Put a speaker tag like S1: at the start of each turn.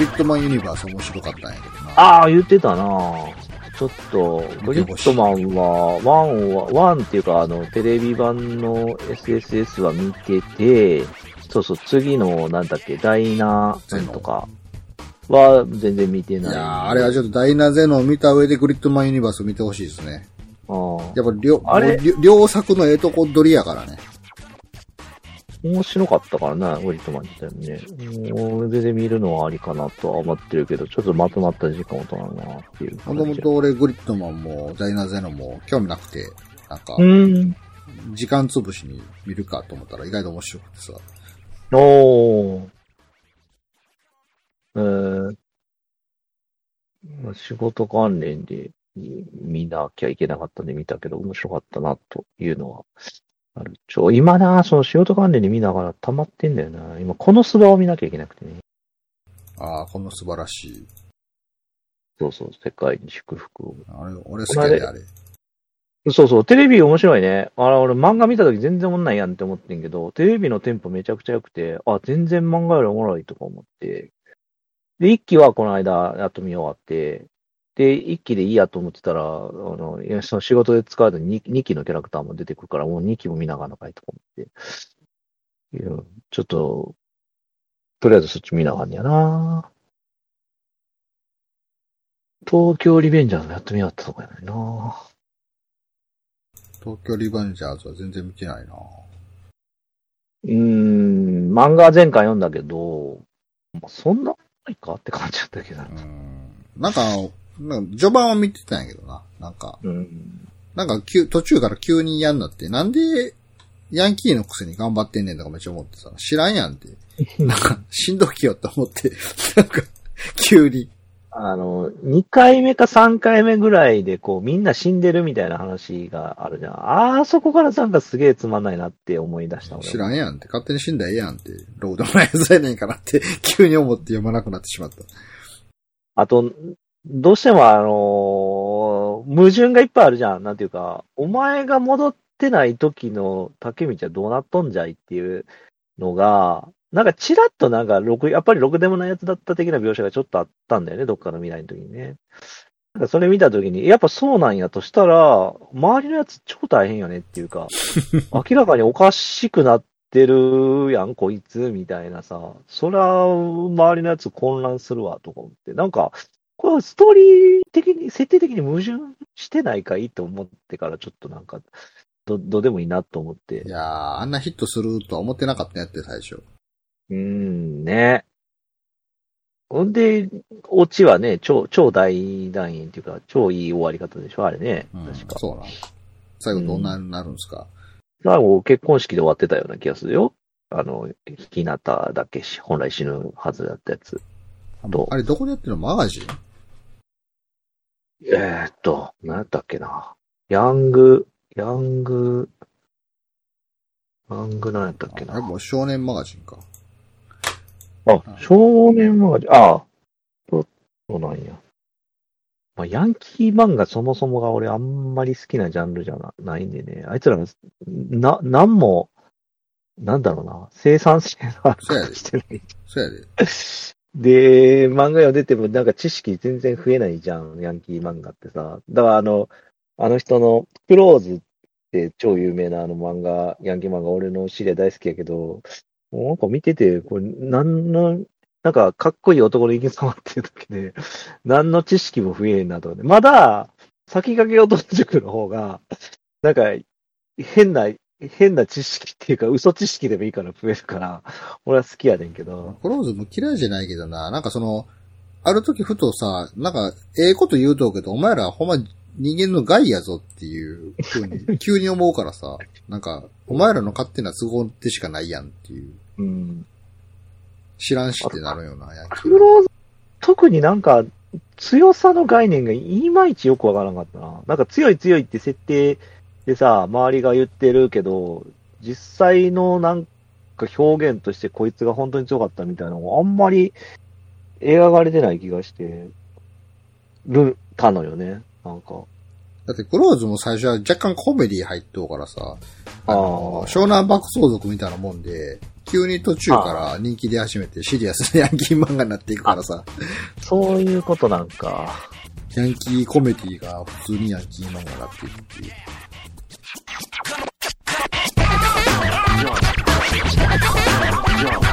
S1: グリッドマンユニバース面白かったんやけどな。
S2: ああ、言ってたなちょっと、グリッドマンは、ワンは、ワンっていうか、あの、テレビ版の SSS は見てて、そうそう、次の、なんだっけ、ダイナなんとかは全然見てない。
S1: いやーあれはちょっとダイナゼノを見た上でグリッドマンユニバースを見てほしいですね。
S2: ああ
S1: やっぱ両両作のええとこ取りやからね。
S2: 面白かったからな、グリッドマン自体もね。もう全然見るのはありかなとは思ってるけど、ちょっとまとまった時間を取らななっていう
S1: も。ともと俺グリッドマンもダイナゼノも興味なくて、なんか
S2: う、ん。
S1: 時間潰しに見るかと思ったら意外と面白くてさ。
S2: おー。えー、まあ仕事関連で見なきゃいけなかったんで見たけど、面白かったな、というのはある。ちょ、今な、その仕事関連で見ながら溜まってんだよな。今、このスバを見なきゃいけなくてね。
S1: ああ、この素晴らしい。
S2: そうそう、世界に祝福を。
S1: あれ、俺好きやで、あれ。
S2: そうそう、テレビ面白いね。あれ、俺漫画見た時全然おもんないやんって思ってんけど、テレビのテンポめちゃくちゃ良くて、あ、全然漫画よりおもろいとか思って。で、一期はこの間やっと見終わって、で、一期でいいやと思ってたら、あの、いやその仕事で使うと 2, 2期のキャラクターも出てくるから、もう2期も見ながらのかいとか思って。いやちょっと、とりあえずそっち見ながらんやな東京リベンジャーズやっと見終わったとこやねんな
S1: 東京リベンジャーズは全然見てないな。
S2: うーん、漫画は前回読んだけど、まあそんなないかって感じだったけど。
S1: うん。なんか、なんか序盤は見てたんやけどな。なんか、
S2: うん。
S1: なんか急、途中から急に嫌になって、なんで、ヤンキーのくせに頑張ってんねんとかめっちゃ思ってさ、知らんやんって。なんか、しんどきよって思って、なんか、急に。
S2: あの、2回目か3回目ぐらいで、こう、みんな死んでるみたいな話があるじゃん。あーそこからなんかすげえつまんないなって思い出した俺
S1: 知らんやんって、勝手に死んだらええやんって、ロードのやつやねんからって、急に思って読まなくなってしまった。
S2: あと、どうしてもあのー矛盾がいっぱいあるじゃん。なんていうか、お前が戻ってない時の竹道はどうなっとんじゃいっていうのが、なんかチラッとなんか、やっぱりろくでもないやつだった的な描写がちょっとあったんだよね、どっかの未来の時にね。なんかそれ見た時に、やっぱそうなんやとしたら、周りのやつ超大変よねっていうか、明らかにおかしくなってるやん、こいつ、みたいなさ。そりゃ、周りのやつ混乱するわ、とか思って。なんか、これストーリー的に、設定的に矛盾してないかいって思ってから、ちょっとなんか、ど、どうでもいいなと思って
S1: い。やー、あんなヒットするとは思ってなかったんやって、最初。
S2: うーん、ね。ほんで、オチはね、超、超大団円っていうか、超いい終わり方でしょあれね。
S1: うん
S2: 確、か。
S1: そうなん。最後どんなになるんですか、
S2: 最後、結婚式で終わってたような気がするよ。あの、ひなただけし、本来死ぬはずだったやつ。
S1: あれ、どこでやってるの？マガジン？
S2: えー、っと、何やったっけな。ヤング、ヤング、ヤング何やったっけ
S1: あれ
S2: な。
S1: もう少年マガジンか。
S2: あ、少年マガジン、あそうそうなんや。まあ、ヤンキー漫画そもそもが俺あんまり好きなジャンルじゃなないんでね。あいつらが、な、なんも、なんだろうな、生産性がしてない。
S1: そうやで。
S2: で、漫画読んでてもなんか知識全然増えないじゃん、ヤンキー漫画ってさ。だからあの、あの人のクローズって超有名なあの漫画、ヤンキー漫画、俺の知り合い大好きやけど、なんか見てて、これ、なんの、なんかかっこいい男の生き様っていうだけで、何の知識も増えんなと思って。まだ、先駆け男塾の方が、なんか、変な、変な知識っていうか、嘘知識でもいいから増えるから、俺は好きやねんけど。
S1: クローズも嫌いじゃないけどな、なんかその、ある時ふとさ、なんか、ええこと言うとうけど、お前らほんま人間の害やぞっていう風に、急に思うからさ、なんか、お前らの勝手な都合でしかないやんっていう、
S2: うん。
S1: 知らんしってなるよな、ヤンキー
S2: クローズ、特になんか、強さの概念がいまいちよくわからなかったな。なんか強い強いって設定でさ、周りが言ってるけど、実際のなんか表現としてこいつが本当に強かったみたいなのがあんまり描かれてない気がしてる、たのよね。なんか。
S1: だってクローズも最初は若干コメディ入っとうからさ、あの
S2: あー
S1: 湘南爆走族みたいなもんで、急に途中から人気出始めてシリアスなヤンキー漫画になっていくからさ、
S2: そういうことなんか。
S1: ヤンキーコメディが普通にヤンキー漫画になっていくっていう。
S3: Jump, jump.